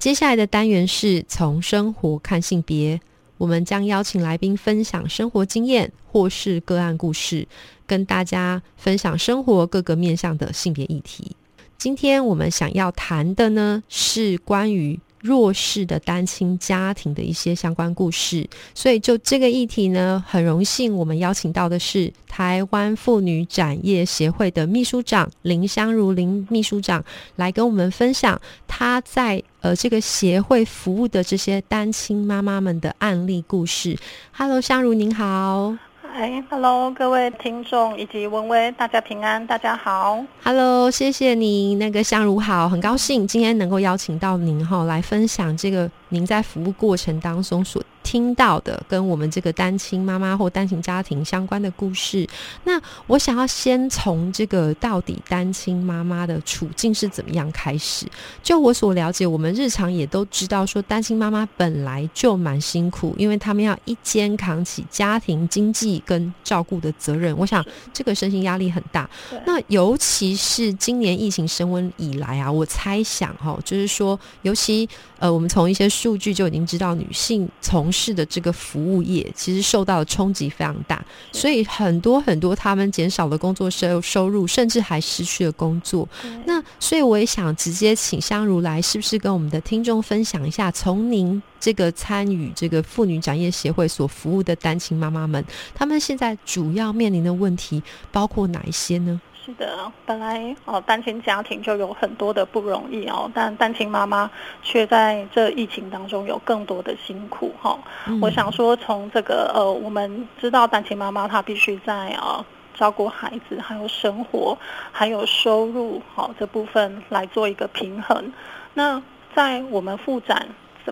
接下来的单元是从生活看性别，我们将邀请来宾分享生活经验或是个案故事，跟大家分享生活各个面向的性别议题。今天我们想要谈的呢，是关于。弱势的单亲家庭的一些相关故事，所以就这个议题呢，很荣幸我们邀请到的是台湾妇女展业协会的秘书长林香如林秘书长来跟我们分享她在呃这个协会服务的这些单亲妈妈们的案例故事。Hello，香如您好。哎，Hello，各位听众以及文威，大家平安，大家好。Hello，谢谢你，那个相如好，很高兴今天能够邀请到您哈，来分享这个您在服务过程当中所。听到的跟我们这个单亲妈妈或单亲家庭相关的故事，那我想要先从这个到底单亲妈妈的处境是怎么样开始。就我所了解，我们日常也都知道说，单亲妈妈本来就蛮辛苦，因为他们要一肩扛起家庭经济跟照顾的责任。我想这个身心压力很大。那尤其是今年疫情升温以来啊，我猜想哈，就是说，尤其呃，我们从一些数据就已经知道，女性从事的这个服务业其实受到的冲击非常大，所以很多很多他们减少了工作收收入，甚至还失去了工作。那所以我也想直接请香如来，是不是跟我们的听众分享一下，从您这个参与这个妇女展业协会所服务的单亲妈妈们，他们现在主要面临的问题包括哪一些呢？是的，本来哦，单亲家庭就有很多的不容易哦，但单亲妈妈却在这疫情当中有更多的辛苦哈。我想说，从这个呃，我们知道单亲妈妈她必须在啊照顾孩子，还有生活，还有收入好这部分来做一个平衡。那在我们复展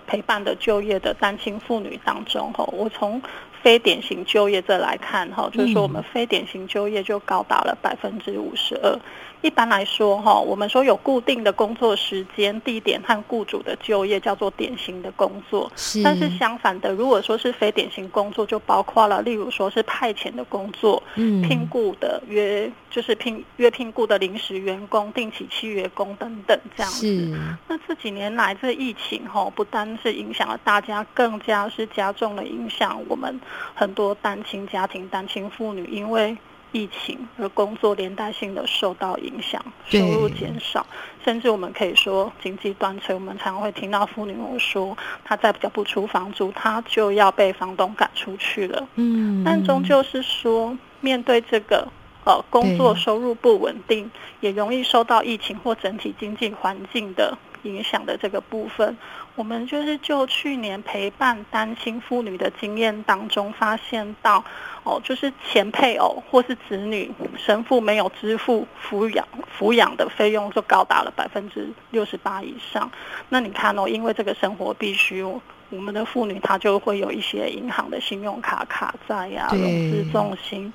陪伴的就业的单亲妇女当中哈，我从非典型就业这来看哈，就是说我们非典型就业就高达了百分之五十二。一般来说，哈，我们说有固定的工作时间、地点和雇主的就业叫做典型的工作。是。但是相反的，如果说是非典型工作，就包括了，例如说是派遣的工作、嗯，聘雇的约，就是聘约聘雇的临时员工、定期契约工等等这样子。那这几年来，这疫情哈，不单是影响了大家，更加是加重了影响我们很多单亲家庭、单亲妇女，因为。疫情而工作连带性的受到影响，收入减少，甚至我们可以说经济断层。我们常常会听到妇女说，她再交不出房租，她就要被房东赶出去了。嗯，但终究是说，面对这个呃工作收入不稳定，也容易受到疫情或整体经济环境的影响的这个部分。我们就是就去年陪伴单亲妇女的经验当中发现到，哦，就是前配偶或是子女神父没有支付抚养抚养的费用，就高达了百分之六十八以上。那你看哦，因为这个生活必须，我们的妇女她就会有一些银行的信用卡卡债呀、融资重心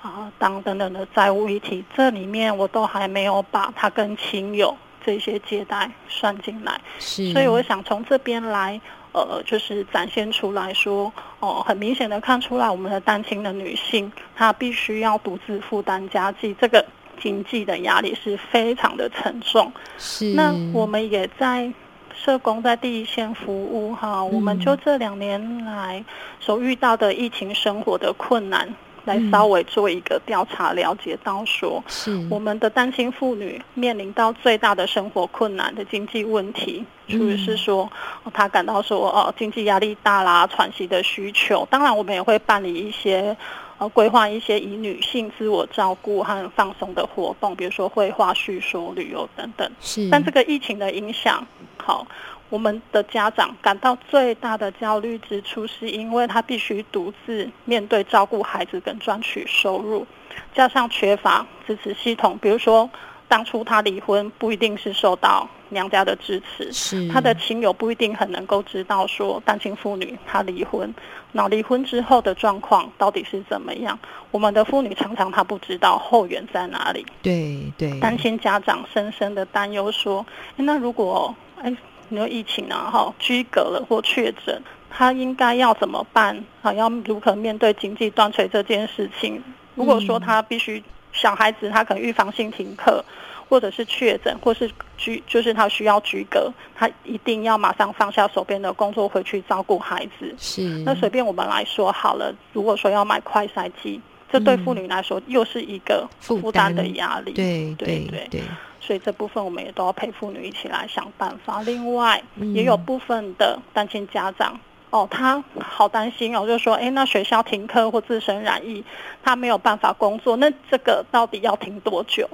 啊等等等的债务一体，这里面我都还没有把她跟亲友。这些借贷算进来，是，所以我想从这边来，呃，就是展现出来说，哦，很明显的看出来，我们的单亲的女性，她必须要独自负担家计，这个经济的压力是非常的沉重。是，那我们也在社工在第一线服务哈，我们就这两年来所遇到的疫情生活的困难。来稍微做一个调查，了解到说，是我们的单亲妇女面临到最大的生活困难的经济问题，除了是说她感到说哦经济压力大啦，喘息的需求。当然，我们也会办理一些呃规划一些以女性自我照顾和放松的活动，比如说绘画、叙说、旅游等等。是，但这个疫情的影响，好。我们的家长感到最大的焦虑之处，是因为他必须独自面对照顾孩子跟赚取收入，加上缺乏支持系统，比如说当初他离婚不一定是受到娘家的支持，是他的亲友不一定很能够知道说单亲妇女她离婚，那离婚之后的状况到底是怎么样？我们的妇女常常她不知道后援在哪里，对对，担心家长深深的担忧说，那如果哎，你说疫情啊哈居隔了或确诊，他应该要怎么办啊？要如何面对经济断炊这件事情？如果说他必须。小孩子他可能预防性停课，或者是确诊，或是居，就是他需要居隔，他一定要马上放下手边的工作回去照顾孩子。是。那随便我们来说好了，如果说要买快筛机，这对妇女来说又是一个负担的压力。对对对对。所以这部分我们也都要陪妇女一起来想办法。另外，也有部分的单亲家长。哦，他好担心哦，就说，哎，那学校停课或自身染疫，他没有办法工作，那这个到底要停多久？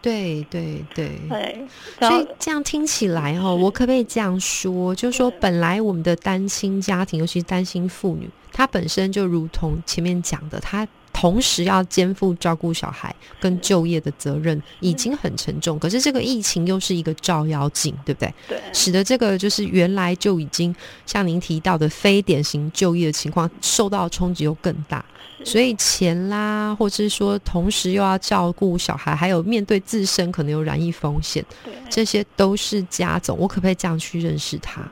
对对对，对，所以这样听起来哦，我可不可以这样说，就是说，本来我们的单亲家庭，尤其是单亲妇女，她本身就如同前面讲的，她。同时要肩负照顾小孩跟就业的责任，已经很沉重。可是这个疫情又是一个照妖镜，对不对？对，使得这个就是原来就已经像您提到的非典型就业的情况，受到冲击又更大。所以钱啦，或者是说同时又要照顾小孩，还有面对自身可能有染疫风险，这些都是加总。我可不可以这样去认识他？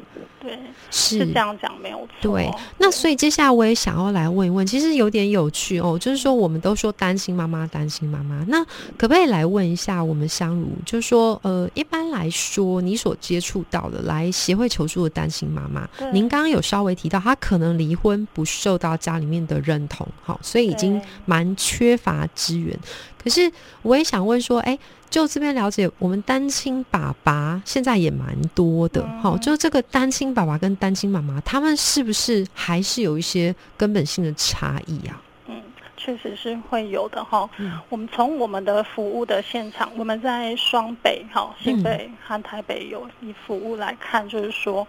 对，是这样讲没有错。对，那所以接下来我也想要来问一问，其实有点有趣哦，就是说我们都说担心妈妈，担心妈妈，那可不可以来问一下我们相如，就是说呃，一般来说你所接触到的来协会求助的担心妈妈，您刚刚有稍微提到，她可能离婚不受到家里面的认同，好，所以已经蛮缺乏资源。可是我也想问说，哎。就这边了解，我们单亲爸爸现在也蛮多的，哈，就是这个单亲爸爸跟单亲妈妈，他们是不是还是有一些根本性的差异啊？嗯，确实是会有的哈。我们从我们的服务的现场，我们在双北、哈新北和台北有以服务来看，就是说，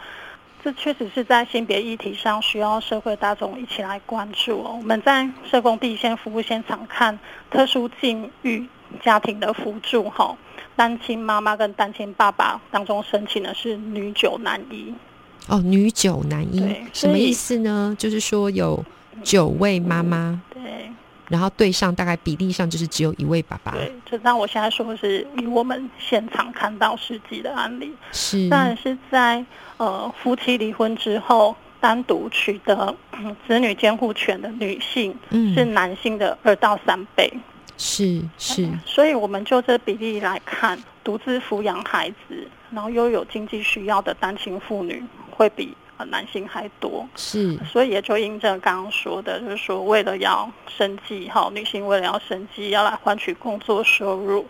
这确实是在性别议题上需要社会大众一起来关注哦。我们在社工第一线服务现场看特殊境遇。家庭的辅助哈，单亲妈妈跟单亲爸爸当中申请的是女九男一。哦，女九男一，什么意思呢？就是说有九位妈妈，对，然后对上大概比例上就是只有一位爸爸。对，就当我现在说的是以我们现场看到实际的案例，是，当然是在呃夫妻离婚之后单独取得子女监护权的女性，是男性的二到三倍。是是，所以我们就这比例来看，独自抚养孩子，然后又有经济需要的单亲妇女，会比男性还多。是，所以也就印证刚刚说的，就是说为了要生计，哈，女性为了要生计，要来换取工作收入，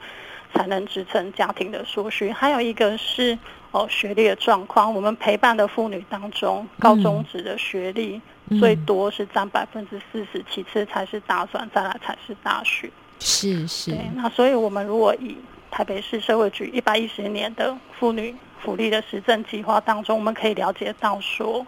才能支撑家庭的所需。还有一个是哦，学历的状况，我们陪伴的妇女当中，高中职的学历最多是占百分之四十，其次才是大专，再来才是大学。是是，对，那所以我们如果以台北市社会局一百一十年的妇女福利的实证计划当中，我们可以了解到说，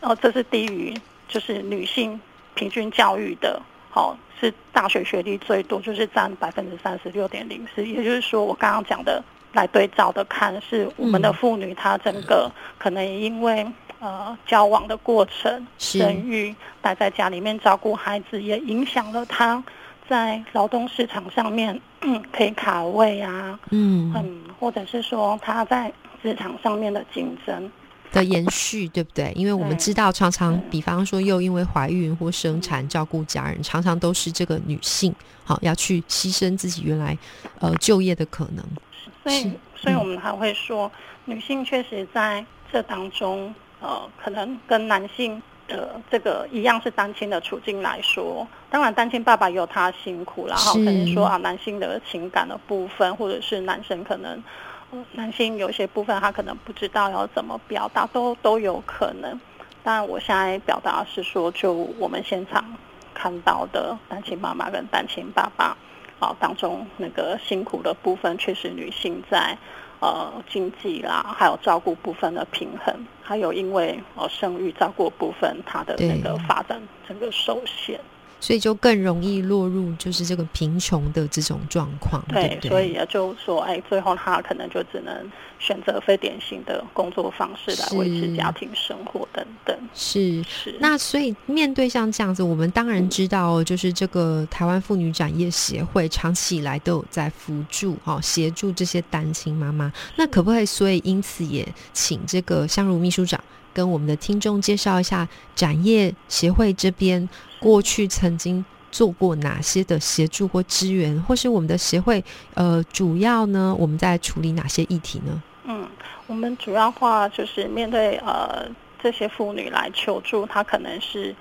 哦，这是低于就是女性平均教育的，好是大学学历最多，就是占百分之三十六点零四，也就是说我刚刚讲的来对照的看，是我们的妇女她整个可能因为呃交往的过程、生育、待在家里面照顾孩子，也影响了她。在劳动市场上面，可以卡位啊，嗯，嗯，或者是说他在职场上面的竞争的延续，对不对？因为我们知道，常常比方说，又因为怀孕或生产照顾家人，常常都是这个女性，好要去牺牲自己原来呃就业的可能。所以，所以我们还会说，女性确实在这当中，呃，可能跟男性。的这个一样是单亲的处境来说，当然单亲爸爸有他辛苦，然后可能说啊，男性的情感的部分，或者是男生可能，男性有些部分他可能不知道要怎么表达，都都有可能。但我现在表达是说，就我们现场看到的单亲妈妈跟单亲爸爸啊当中那个辛苦的部分，确实女性在。呃，经济啦，还有照顾部分的平衡，还有因为呃生育照顾部分，它的那个发展整个受限。所以就更容易落入就是这个贫穷的这种状况。对，所以也就说，哎，最后他可能就只能选择非典型的工作方式来维持家庭生活等等。是是。那所以面对像这样子，我们当然知道，就是这个台湾妇女展业协会长期以来都有在辅助哦，协助这些单亲妈妈。那可不可以？所以因此也请这个香如秘书长。跟我们的听众介绍一下展业协会这边过去曾经做过哪些的协助或支援，或是我们的协会呃主要呢我们在处理哪些议题呢？嗯，我们主要话就是面对呃这些妇女来求助，她可能是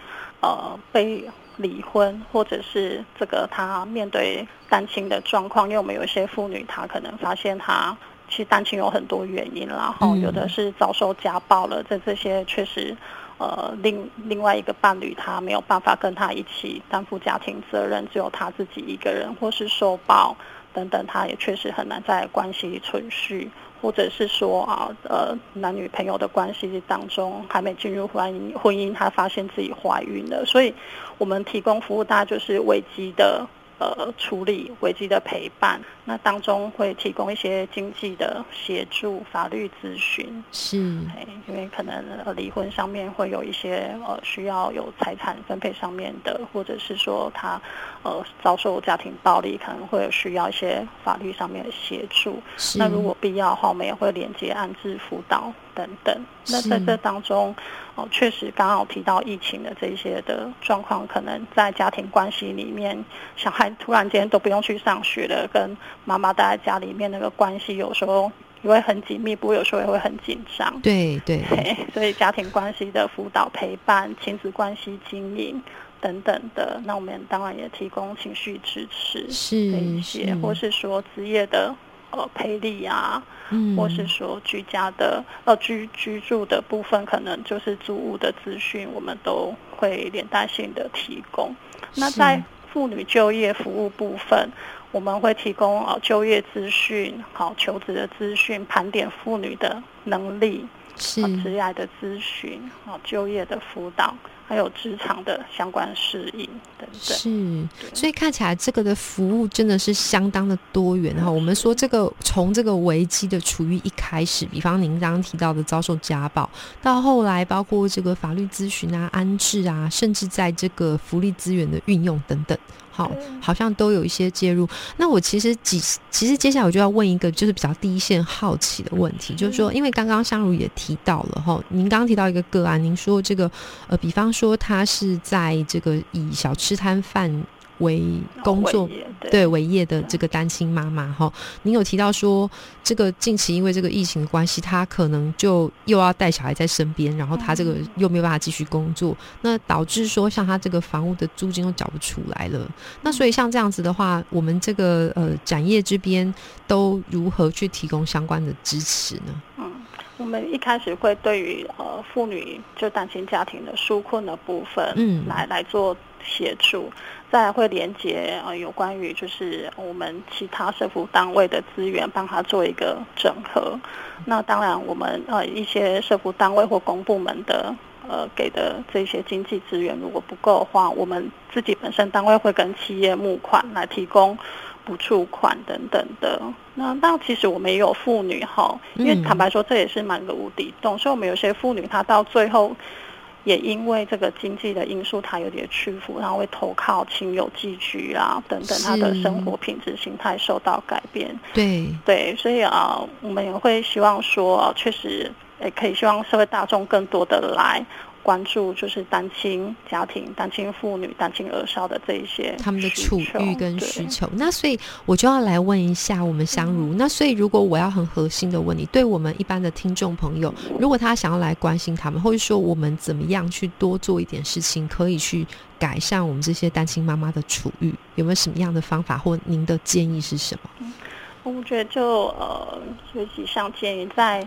呃被离婚，或者是这个她面对单亲的状况，因为我们有一些妇女她可能发现她。其实单亲有很多原因，然后有的是遭受家暴了，在这些确实，呃，另另外一个伴侣他没有办法跟他一起担负家庭责任，只有他自己一个人，或是受暴等等，他也确实很难在关系存续，或者是说啊，呃，男女朋友的关系当中还没进入婚姻，婚姻他发现自己怀孕了，所以我们提供服务，大家就是危机的。呃，处理危机的陪伴，那当中会提供一些经济的协助、法律咨询，是，因为可能呃离婚上面会有一些呃需要有财产分配上面的，或者是说他呃遭受家庭暴力，可能会有需要一些法律上面的协助。那如果必要的话，我们也会连接安置辅导。等等，那在这当中，哦，确实刚好提到疫情的这些的状况，可能在家庭关系里面，小孩突然间都不用去上学了，跟妈妈待在家里面，那个关系有时候也会很紧密，不过有时候也会很紧张。对对，所以家庭关系的辅导、陪伴、亲子关系经营等等的，那我们当然也提供情绪支持这一些，或是说职业的。呃，赔礼啊，或是说居家的呃居居住的部分，可能就是租屋的资讯，我们都会连带性的提供。那在妇女就业服务部分，我们会提供啊就业资讯、好求职的资讯，盘点妇女的能力，是职业的咨询，好就业的辅导。还有职场的相关适应等等，是，所以看起来这个的服务真的是相当的多元哈。我们说这个从这个危机的处于一开始，比方您刚刚提到的遭受家暴，到后来包括这个法律咨询啊、安置啊，甚至在这个福利资源的运用等等。好，好像都有一些介入。那我其实几，其实接下来我就要问一个，就是比较第一线好奇的问题，就是说，因为刚刚香如也提到了哈，您刚刚提到一个个案，您说这个呃，比方说他是在这个以小吃摊贩。为工作对为业的这个单亲妈妈哈，您有提到说，这个近期因为这个疫情的关系，她可能就又要带小孩在身边，然后她这个又没有办法继续工作，那导致说像她这个房屋的租金都缴不出来了。那所以像这样子的话，我们这个呃展业这边都如何去提供相关的支持呢？嗯，我们一开始会对于呃妇女就单亲家庭的纾困的部分，嗯，来来做协助。再会连接呃有关于就是我们其他社福单位的资源，帮他做一个整合。那当然我们呃一些社福单位或公部门的呃给的这些经济资源如果不够的话，我们自己本身单位会跟企业募款来提供补助款等等的。那那其实我们也有妇女哈，因为坦白说这也是蛮个无底洞，所以我们有些妇女她到最后。也因为这个经济的因素，她有点屈服，然后会投靠亲友寄居啊，等等，她的生活品质形态受到改变。对对，所以啊，我们也会希望说，确实也可以希望社会大众更多的来。关注就是单亲家庭、单亲妇女、单亲儿少的这一些他们的处遇跟需求。那所以我就要来问一下我们相如。那所以如果我要很核心的问你，对我们一般的听众朋友，如果他想要来关心他们，或者说我们怎么样去多做一点事情，可以去改善我们这些单亲妈妈的处遇，有没有什么样的方法，或您的建议是什么？我觉得就呃，有几项建议在。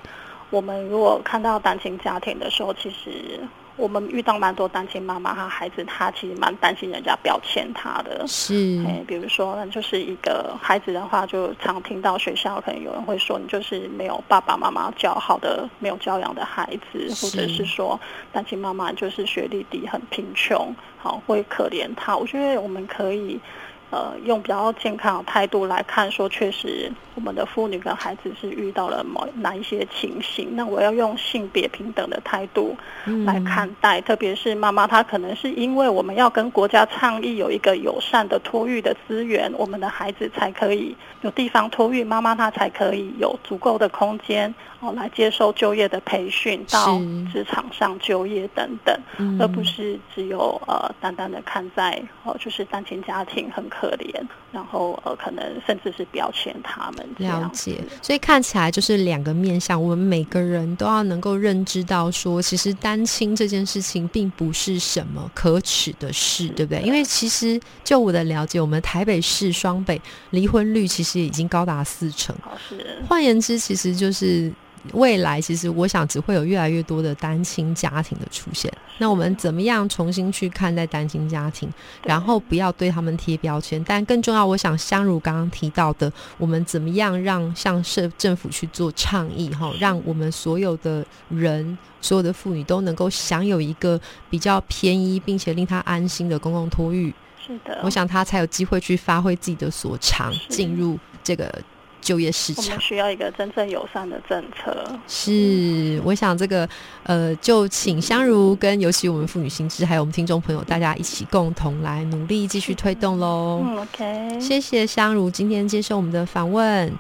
我们如果看到单亲家庭的时候，其实。我们遇到蛮多单亲妈妈，她孩子她其实蛮担心人家标签她的，是，哎，比如说就是一个孩子的话，就常听到学校可能有人会说你就是没有爸爸妈妈教好的，没有教养的孩子，或者是说单亲妈妈就是学历低、很贫穷，好会可怜他。我觉得我们可以。呃，用比较健康的态度来看，说确实我们的妇女跟孩子是遇到了某哪一些情形。那我要用性别平等的态度来看待，特别是妈妈，她可能是因为我们要跟国家倡议有一个友善的托育的资源，我们的孩子才可以有地方托育，妈妈她才可以有足够的空间哦来接受就业的培训，到职场上就业等等，而不是只有呃单单的看在哦就是单亲家庭很。可怜，然后呃，可能甚至是标签他们了解，所以看起来就是两个面向。我们每个人都要能够认知到，说其实单亲这件事情并不是什么可耻的事，对不对？因为其实就我的了解，我们台北市双北离婚率其实已经高达四成。是，换言之，其实就是。未来其实我想只会有越来越多的单亲家庭的出现。那我们怎么样重新去看待单亲家庭，然后不要对他们贴标签？但更重要，我想相如刚刚提到的，我们怎么样让向社政府去做倡议哈，让我们所有的人、所有的妇女都能够享有一个比较便宜并且令他安心的公共托育。是的，我想他才有机会去发挥自己的所长，进入这个。就业市场，我们需要一个真正友善的政策。是，我想这个，呃，就请香如跟尤其我们妇女心知，还有我们听众朋友，大家一起共同来努力，继续推动喽。嗯，OK，谢谢香如今天接受我们的访问。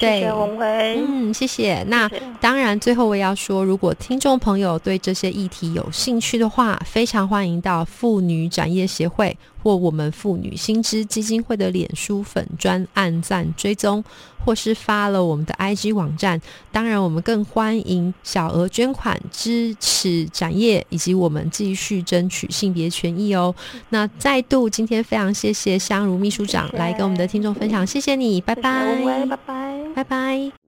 谢谢文威，嗯，谢谢。那当然，最后我也要说，如果听众朋友对这些议题有兴趣的话，非常欢迎到妇女展业协会或我们妇女新知基金会的脸书粉专按赞追踪，或是发了我们的 IG 网站。当然，我们更欢迎小额捐款支持展业，以及我们继续争取性别权益哦。那再度今天非常谢谢香如秘书长来跟我们的听众分享，谢谢你，拜拜，拜拜。拜拜。